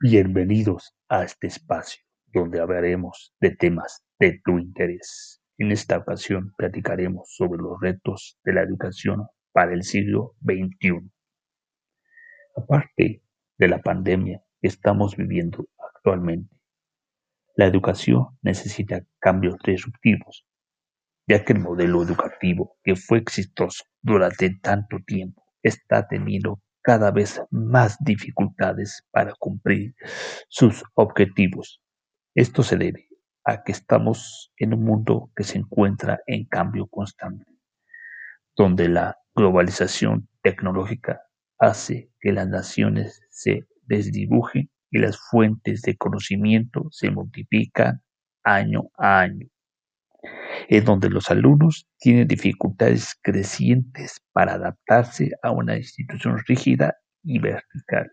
Bienvenidos a este espacio donde hablaremos de temas de tu interés. En esta ocasión platicaremos sobre los retos de la educación para el siglo XXI. Aparte de la pandemia que estamos viviendo actualmente, la educación necesita cambios disruptivos, ya que el modelo educativo que fue exitoso durante tanto tiempo está teniendo cada vez más dificultades para cumplir sus objetivos. Esto se debe a que estamos en un mundo que se encuentra en cambio constante, donde la globalización tecnológica hace que las naciones se desdibujen y las fuentes de conocimiento se multiplican año a año en donde los alumnos tienen dificultades crecientes para adaptarse a una institución rígida y vertical.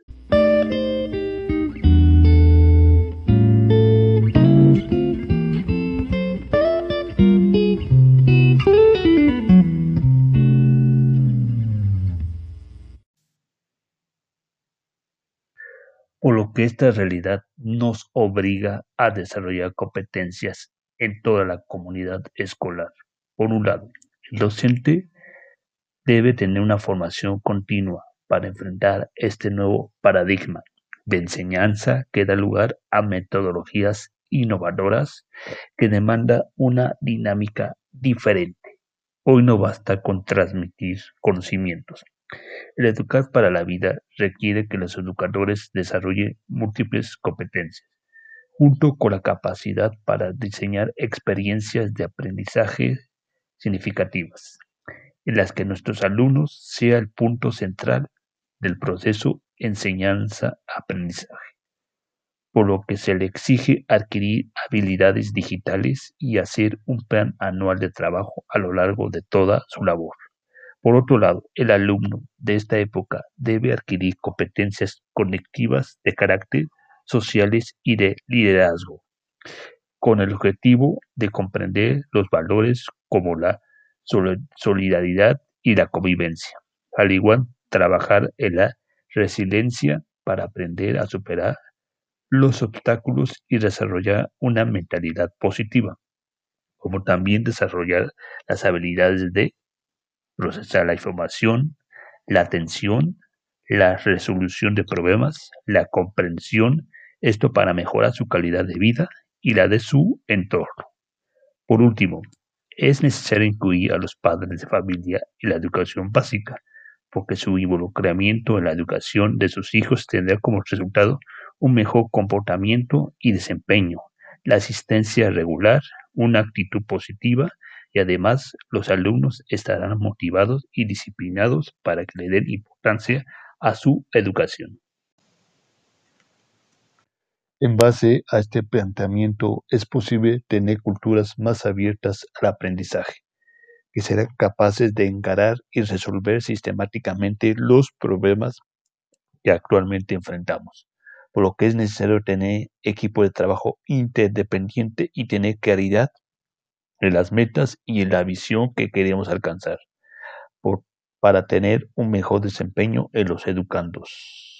por lo que esta realidad nos obliga a desarrollar competencias en toda la comunidad escolar. Por un lado, el docente debe tener una formación continua para enfrentar este nuevo paradigma de enseñanza que da lugar a metodologías innovadoras que demanda una dinámica diferente. Hoy no basta con transmitir conocimientos. El educar para la vida requiere que los educadores desarrollen múltiples competencias junto con la capacidad para diseñar experiencias de aprendizaje significativas, en las que nuestros alumnos sea el punto central del proceso enseñanza-aprendizaje, por lo que se le exige adquirir habilidades digitales y hacer un plan anual de trabajo a lo largo de toda su labor. Por otro lado, el alumno de esta época debe adquirir competencias conectivas de carácter sociales y de liderazgo, con el objetivo de comprender los valores como la solidaridad y la convivencia. Al igual, trabajar en la resiliencia para aprender a superar los obstáculos y desarrollar una mentalidad positiva, como también desarrollar las habilidades de procesar la información, la atención, la resolución de problemas, la comprensión esto para mejorar su calidad de vida y la de su entorno. Por último, es necesario incluir a los padres de familia en la educación básica, porque su involucramiento en la educación de sus hijos tendrá como resultado un mejor comportamiento y desempeño, la asistencia regular, una actitud positiva y además los alumnos estarán motivados y disciplinados para que le den importancia a su educación. En base a este planteamiento es posible tener culturas más abiertas al aprendizaje, que serán capaces de encarar y resolver sistemáticamente los problemas que actualmente enfrentamos, por lo que es necesario tener equipo de trabajo interdependiente y tener claridad en las metas y en la visión que queremos alcanzar, para tener un mejor desempeño en los educandos.